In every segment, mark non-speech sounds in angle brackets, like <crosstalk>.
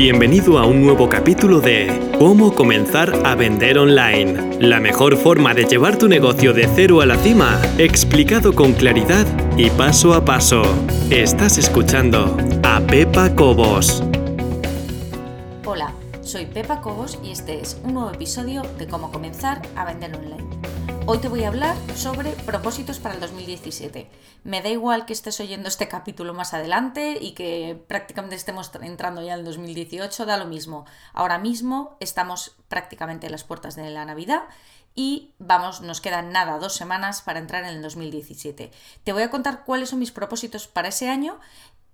Bienvenido a un nuevo capítulo de Cómo comenzar a vender online. La mejor forma de llevar tu negocio de cero a la cima, explicado con claridad y paso a paso. Estás escuchando a Pepa Cobos. Soy Pepa Cobos y este es un nuevo episodio de Cómo comenzar a vender online. Hoy te voy a hablar sobre propósitos para el 2017. Me da igual que estés oyendo este capítulo más adelante y que prácticamente estemos entrando ya en el 2018, da lo mismo. Ahora mismo estamos prácticamente en las puertas de la Navidad y vamos, nos quedan nada, dos semanas para entrar en el 2017. Te voy a contar cuáles son mis propósitos para ese año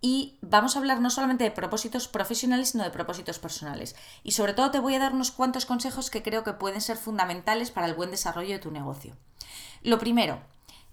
y vamos a hablar no solamente de propósitos profesionales, sino de propósitos personales. Y sobre todo te voy a dar unos cuantos consejos que creo que pueden ser fundamentales para el buen desarrollo de tu negocio. Lo primero,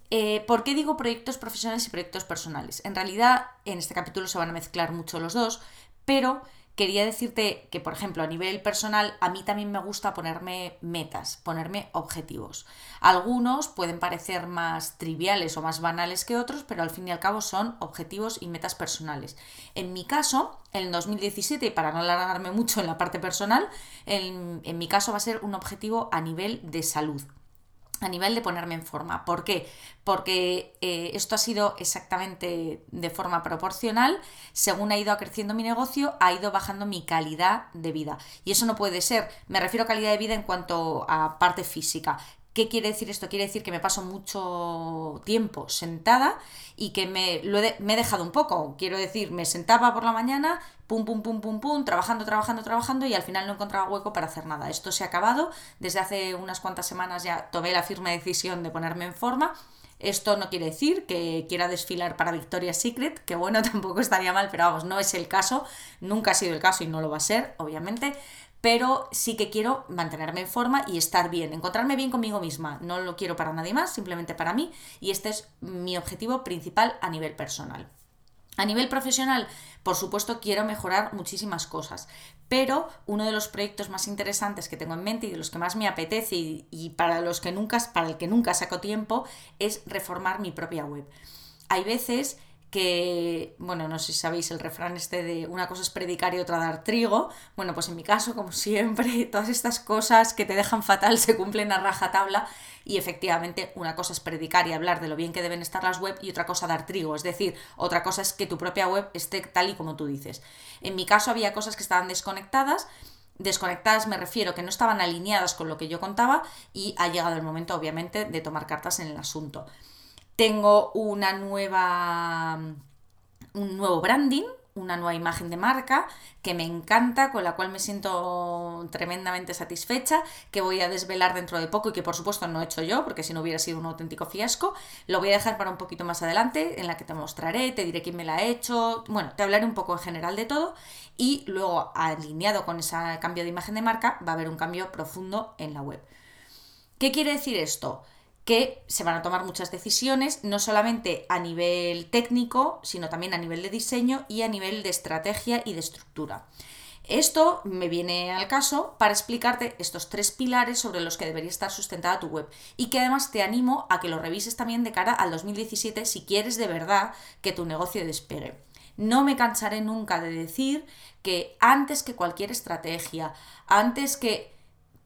eh, ¿por qué digo proyectos profesionales y proyectos personales? En realidad, en este capítulo se van a mezclar mucho los dos, pero quería decirte que, por ejemplo, a nivel personal, a mí también me gusta ponerme metas, ponerme objetivos. Algunos pueden parecer más triviales o más banales que otros, pero al fin y al cabo son objetivos y metas personales. En mi caso, en 2017, y para no alargarme mucho en la parte personal, en, en mi caso va a ser un objetivo a nivel de salud a nivel de ponerme en forma. ¿Por qué? Porque eh, esto ha sido exactamente de forma proporcional. Según ha ido creciendo mi negocio, ha ido bajando mi calidad de vida. Y eso no puede ser. Me refiero a calidad de vida en cuanto a parte física. ¿Qué quiere decir esto? Quiere decir que me paso mucho tiempo sentada y que me, lo he, me he dejado un poco. Quiero decir, me sentaba por la mañana, pum, pum, pum, pum, pum, trabajando, trabajando, trabajando y al final no encontraba hueco para hacer nada. Esto se ha acabado. Desde hace unas cuantas semanas ya tomé la firme decisión de ponerme en forma. Esto no quiere decir que quiera desfilar para Victoria's Secret, que bueno, <laughs> tampoco estaría mal, pero vamos, no es el caso, nunca ha sido el caso y no lo va a ser, obviamente pero sí que quiero mantenerme en forma y estar bien, encontrarme bien conmigo misma. No lo quiero para nadie más, simplemente para mí y este es mi objetivo principal a nivel personal. A nivel profesional, por supuesto, quiero mejorar muchísimas cosas, pero uno de los proyectos más interesantes que tengo en mente y de los que más me apetece y, para los que nunca, para el que nunca saco tiempo es reformar mi propia web. Hay veces que, bueno, no sé si sabéis el refrán este de una cosa es predicar y otra dar trigo. Bueno, pues en mi caso, como siempre, <laughs> todas estas cosas que te dejan fatal se cumplen a rajatabla y efectivamente una cosa es predicar y hablar de lo bien que deben estar las web y otra cosa dar trigo. Es decir, otra cosa es que tu propia web esté tal y como tú dices. En mi caso había cosas que estaban desconectadas desconectadas me refiero que no estaban alineadas con lo que yo contaba y ha llegado el momento obviamente de tomar cartas en el asunto. Tengo una nueva, un nuevo branding, una nueva imagen de marca que me encanta, con la cual me siento tremendamente satisfecha, que voy a desvelar dentro de poco y que por supuesto no he hecho yo, porque si no hubiera sido un auténtico fiasco. Lo voy a dejar para un poquito más adelante, en la que te mostraré, te diré quién me la ha hecho, bueno, te hablaré un poco en general de todo y luego alineado con ese cambio de imagen de marca va a haber un cambio profundo en la web. ¿Qué quiere decir esto? Que se van a tomar muchas decisiones, no solamente a nivel técnico, sino también a nivel de diseño y a nivel de estrategia y de estructura. Esto me viene al caso para explicarte estos tres pilares sobre los que debería estar sustentada tu web y que además te animo a que lo revises también de cara al 2017 si quieres de verdad que tu negocio despegue. No me cansaré nunca de decir que antes que cualquier estrategia, antes que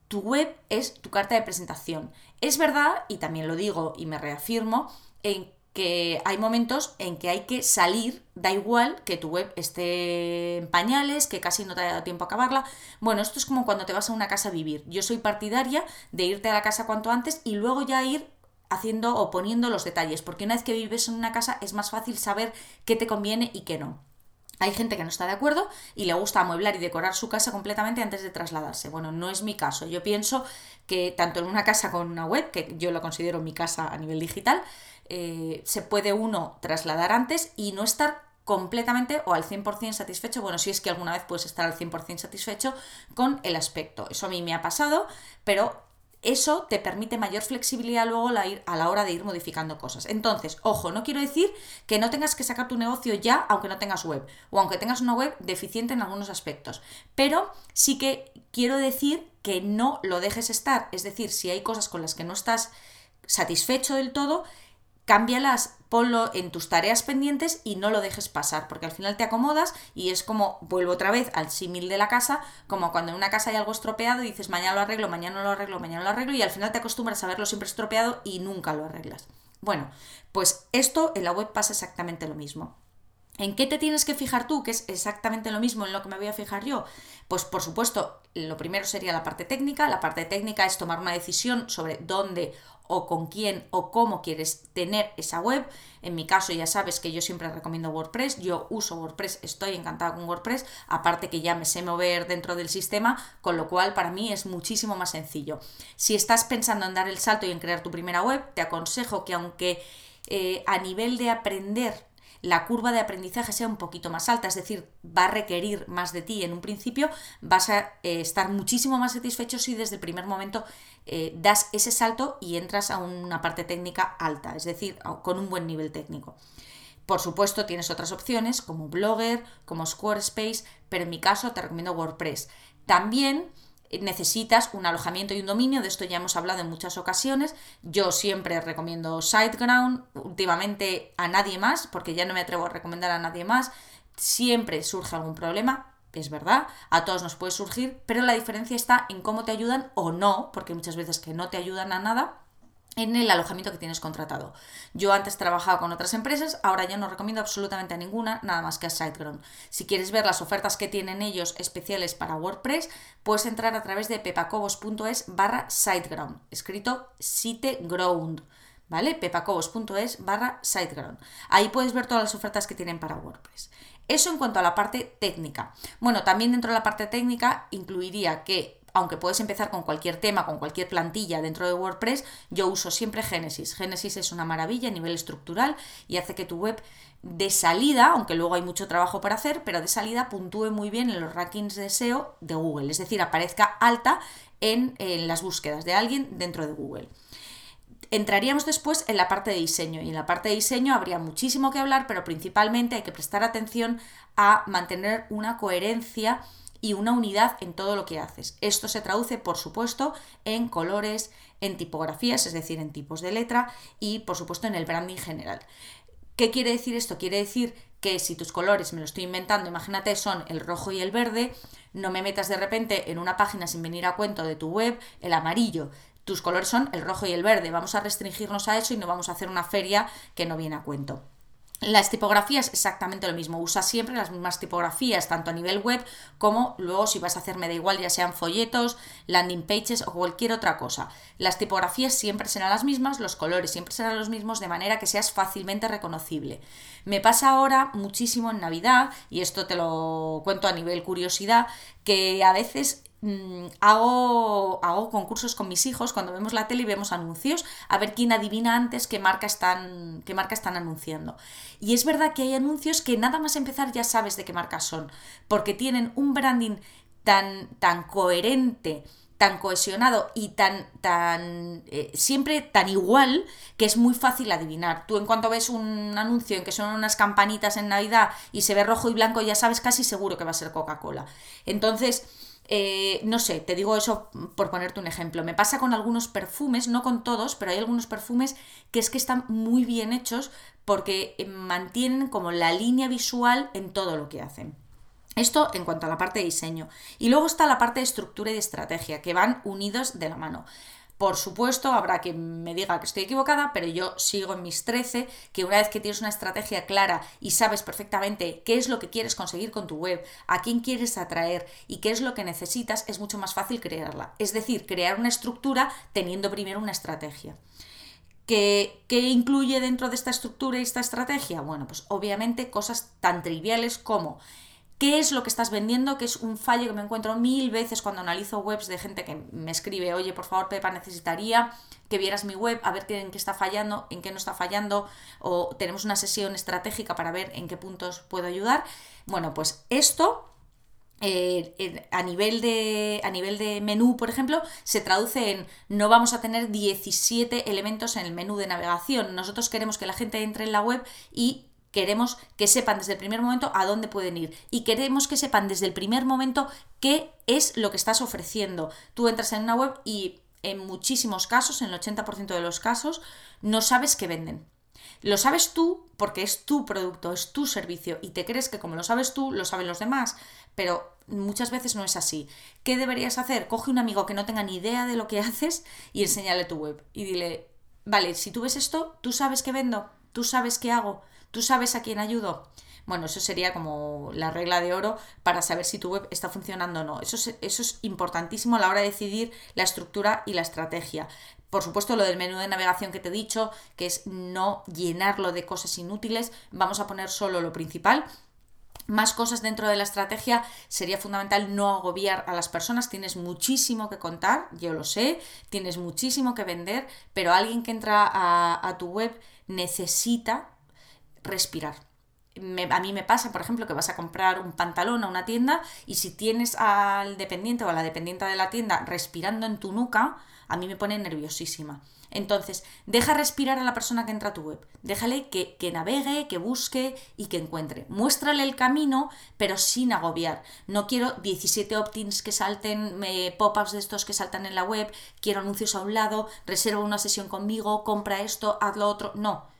tu web es tu carta de presentación. Es verdad, y también lo digo y me reafirmo, en que hay momentos en que hay que salir, da igual que tu web esté en pañales, que casi no te haya dado tiempo a acabarla. Bueno, esto es como cuando te vas a una casa a vivir. Yo soy partidaria de irte a la casa cuanto antes y luego ya ir haciendo o poniendo los detalles, porque una vez que vives en una casa es más fácil saber qué te conviene y qué no. Hay gente que no está de acuerdo y le gusta amueblar y decorar su casa completamente antes de trasladarse. Bueno, no es mi caso. Yo pienso que tanto en una casa con una web, que yo lo considero mi casa a nivel digital, eh, se puede uno trasladar antes y no estar completamente o al 100% satisfecho, bueno, si es que alguna vez puedes estar al 100% satisfecho con el aspecto. Eso a mí me ha pasado, pero eso te permite mayor flexibilidad luego a la hora de ir modificando cosas. Entonces, ojo, no quiero decir que no tengas que sacar tu negocio ya aunque no tengas web o aunque tengas una web deficiente en algunos aspectos, pero sí que quiero decir que no lo dejes estar. Es decir, si hay cosas con las que no estás satisfecho del todo, cámbialas, ponlo en tus tareas pendientes y no lo dejes pasar, porque al final te acomodas y es como, vuelvo otra vez al símil de la casa, como cuando en una casa hay algo estropeado y dices, mañana lo arreglo, mañana lo arreglo, mañana lo arreglo, y al final te acostumbras a verlo siempre estropeado y nunca lo arreglas. Bueno, pues esto en la web pasa exactamente lo mismo. ¿En qué te tienes que fijar tú? Que es exactamente lo mismo en lo que me voy a fijar yo. Pues por supuesto, lo primero sería la parte técnica. La parte técnica es tomar una decisión sobre dónde o con quién o cómo quieres tener esa web. En mi caso ya sabes que yo siempre recomiendo WordPress, yo uso WordPress, estoy encantada con WordPress, aparte que ya me sé mover dentro del sistema, con lo cual para mí es muchísimo más sencillo. Si estás pensando en dar el salto y en crear tu primera web, te aconsejo que aunque eh, a nivel de aprender la curva de aprendizaje sea un poquito más alta, es decir, va a requerir más de ti en un principio, vas a eh, estar muchísimo más satisfecho si desde el primer momento eh, das ese salto y entras a una parte técnica alta, es decir, con un buen nivel técnico. Por supuesto, tienes otras opciones como Blogger, como Squarespace, pero en mi caso te recomiendo WordPress. También necesitas un alojamiento y un dominio, de esto ya hemos hablado en muchas ocasiones. Yo siempre recomiendo SiteGround, últimamente a nadie más, porque ya no me atrevo a recomendar a nadie más. Siempre surge algún problema, es verdad, a todos nos puede surgir, pero la diferencia está en cómo te ayudan o no, porque muchas veces que no te ayudan a nada en el alojamiento que tienes contratado. Yo antes trabajaba con otras empresas, ahora ya no recomiendo absolutamente a ninguna, nada más que a SiteGround. Si quieres ver las ofertas que tienen ellos especiales para WordPress, puedes entrar a través de pepacobos.es barra SiteGround, escrito SiteGround. ¿Vale? pepacobos.es barra SiteGround. Ahí puedes ver todas las ofertas que tienen para WordPress. Eso en cuanto a la parte técnica. Bueno, también dentro de la parte técnica incluiría que aunque puedes empezar con cualquier tema, con cualquier plantilla dentro de WordPress, yo uso siempre Genesis. Genesis es una maravilla a nivel estructural y hace que tu web de salida, aunque luego hay mucho trabajo para hacer, pero de salida puntúe muy bien en los rankings de SEO de Google, es decir, aparezca alta en, en las búsquedas de alguien dentro de Google. Entraríamos después en la parte de diseño y en la parte de diseño habría muchísimo que hablar, pero principalmente hay que prestar atención a mantener una coherencia y una unidad en todo lo que haces. Esto se traduce, por supuesto, en colores, en tipografías, es decir, en tipos de letra y, por supuesto, en el branding general. ¿Qué quiere decir esto? Quiere decir que si tus colores, me lo estoy inventando, imagínate, son el rojo y el verde, no me metas de repente en una página sin venir a cuento de tu web el amarillo. Tus colores son el rojo y el verde. Vamos a restringirnos a eso y no vamos a hacer una feria que no viene a cuento. Las tipografías exactamente lo mismo, usa siempre las mismas tipografías, tanto a nivel web como luego si vas a hacer, me da igual, ya sean folletos, landing pages o cualquier otra cosa. Las tipografías siempre serán las mismas, los colores siempre serán los mismos, de manera que seas fácilmente reconocible. Me pasa ahora muchísimo en Navidad, y esto te lo cuento a nivel curiosidad, que a veces Mm, hago, hago concursos con mis hijos cuando vemos la tele y vemos anuncios, a ver quién adivina antes qué marca están, qué marca están anunciando. Y es verdad que hay anuncios que nada más empezar ya sabes de qué marca son, porque tienen un branding tan, tan coherente, tan cohesionado y tan, tan eh, siempre tan igual que es muy fácil adivinar. Tú en cuanto ves un anuncio en que son unas campanitas en Navidad y se ve rojo y blanco, ya sabes casi seguro que va a ser Coca-Cola. Entonces, eh, no sé, te digo eso por ponerte un ejemplo. Me pasa con algunos perfumes, no con todos, pero hay algunos perfumes que es que están muy bien hechos porque eh, mantienen como la línea visual en todo lo que hacen. Esto en cuanto a la parte de diseño. Y luego está la parte de estructura y de estrategia, que van unidos de la mano. Por supuesto, habrá quien me diga que estoy equivocada, pero yo sigo en mis 13, que una vez que tienes una estrategia clara y sabes perfectamente qué es lo que quieres conseguir con tu web, a quién quieres atraer y qué es lo que necesitas, es mucho más fácil crearla. Es decir, crear una estructura teniendo primero una estrategia. ¿Qué, ¿Qué, incluye dentro de esta estructura y esta estrategia? Bueno, pues obviamente cosas tan triviales como ¿Qué es lo que estás vendiendo? Que es un fallo que me encuentro mil veces cuando analizo webs de gente que me escribe, oye, por favor, Pepa, necesitaría que vieras mi web, a ver en qué está fallando, en qué no está fallando, o tenemos una sesión estratégica para ver en qué puntos puedo ayudar. Bueno, pues esto eh, a, nivel de, a nivel de menú, por ejemplo, se traduce en no vamos a tener 17 elementos en el menú de navegación. Nosotros queremos que la gente entre en la web y queremos que sepan desde el primer momento a dónde pueden ir y queremos que sepan desde el primer momento qué es lo que estás ofreciendo. Tú entras en una web y en muchísimos casos, en el 80% de los casos, no sabes qué venden. Lo sabes tú porque es tu producto, es tu servicio y te crees que como lo sabes tú, lo saben los demás, pero muchas veces no es así. ¿Qué deberías hacer? Coge un amigo que no tenga ni idea de lo que <laughs> haces y enséñale tu web y dile, vale, si tú ves esto, tú sabes qué vendo, tú sabes qué hago, tú sabes a quién ayudo. Bueno, eso sería como la regla de oro para saber si tu web está funcionando o no. Eso es, eso es importantísimo a la hora de decidir la estructura y la estrategia. Por supuesto, lo del menú de navegación que te he dicho, que es no llenarlo de cosas inútiles, vamos a poner solo lo principal más cosas dentro de la estrategia, sería fundamental no agobiar a las personas. Tienes muchísimo que contar, yo lo sé, tienes muchísimo que vender, pero alguien que entra a, a tu web necesita respirar a mí me pasa, por ejemplo, que vas a comprar un pantalón a una tienda y si tienes al dependiente o a la dependiente de la tienda respirando en tu nuca, a mí me pone nerviosísima. Entonces, deja respirar a la persona que entra a tu web. Déjale que, que, navegue, que busque y que encuentre. Muéstrale el camino, pero sin agobiar. No quiero 17 opt-ins que salten, pop-ups de estos que saltan en la web, quiero anuncios a un lado, reserva una sesión conmigo, compra esto, haz lo otro. No.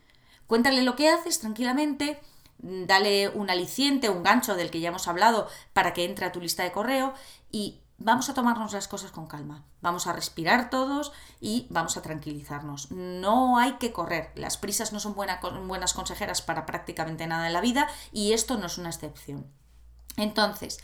Cuéntale lo que haces tranquilamente dale un aliciente, un gancho del que ya hemos hablado para que entre a tu lista de correo y vamos a tomarnos las cosas con calma, vamos a respirar todos y vamos a tranquilizarnos. No hay que correr, las prisas no son buenas consejeras para prácticamente nada en la vida y esto no es una excepción. Entonces,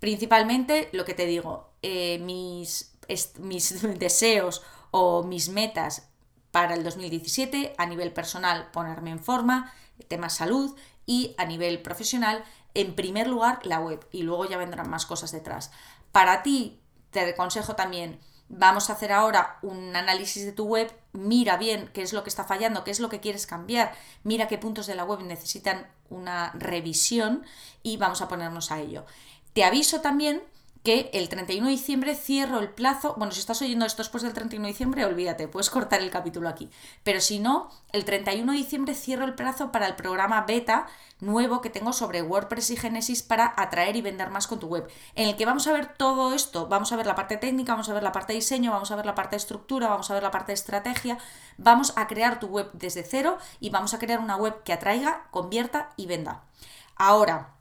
principalmente lo que te digo, eh, mis, mis <laughs> deseos o mis metas para el 2017 a nivel personal ponerme en forma, tema salud y a nivel profesional, en primer lugar la web y luego ya vendrán más cosas detrás. Para ti, te aconsejo también, vamos a hacer ahora un análisis de tu web, mira bien qué es lo que está fallando, qué es lo que quieres cambiar, mira qué puntos de la web necesitan una revisión y vamos a ponernos a ello. Te aviso también que el 31 de diciembre cierro el plazo. Bueno, si estás oyendo esto después del 31 de diciembre, olvídate, puedes cortar el capítulo aquí. Pero si no, el 31 de diciembre cierro el plazo para el programa beta nuevo que tengo sobre WordPress y Genesis para atraer y vender más con tu web, en el que vamos a ver todo esto, vamos a ver la parte técnica, vamos a ver la parte de diseño, vamos a ver la parte de estructura, vamos a ver la parte de estrategia, vamos a crear tu web desde cero y vamos a crear una web que atraiga, convierta y venda. Ahora,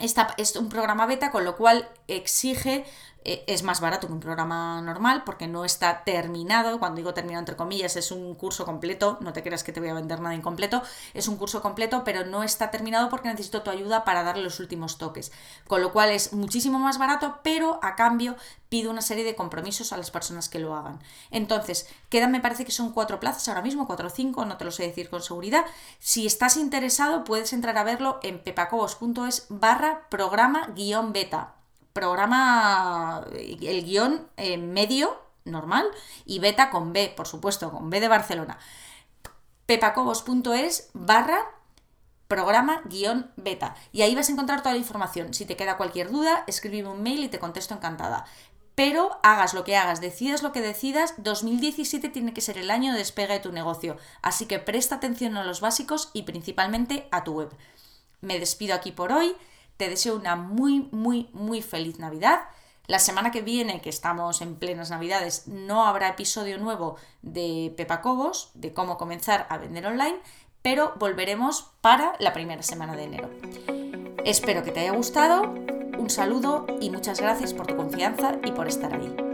esta es un programa beta, con lo cual exige es más barato que un programa normal porque no está terminado. Cuando digo terminado entre comillas, es un curso completo. No te creas que te voy a vender nada incompleto. Es un curso completo, pero no está terminado porque necesito tu ayuda para darle los últimos toques. Con lo cual es muchísimo más barato, pero a cambio pido una serie de compromisos a las personas que lo hagan. Entonces, quedan, me parece que son cuatro plazas ahora mismo, cuatro o cinco, no te lo sé decir con seguridad. Si estás interesado, puedes entrar a verlo en pepacobos.es barra programa guion beta programa, el guion eh, medio, normal, y beta con B, por supuesto, con B de Barcelona. pepacobos.es barra programa guion beta. Y ahí vas a encontrar toda la información. Si te queda cualquier duda, escríbeme un mail y te contesto encantada. Pero hagas lo que hagas, decidas lo que decidas, 2017 tiene que ser el año de despegue de tu negocio. Así que presta atención a los básicos y principalmente a tu web. Me despido aquí por hoy. Te deseo una muy, muy, muy feliz Navidad. La semana que viene, que estamos en plenas Navidades, no habrá episodio nuevo de Pepa Cobos, de cómo comenzar a vender online, pero volveremos para la primera semana de enero. Espero que te haya gustado, un saludo y muchas gracias por tu confianza y por estar ahí.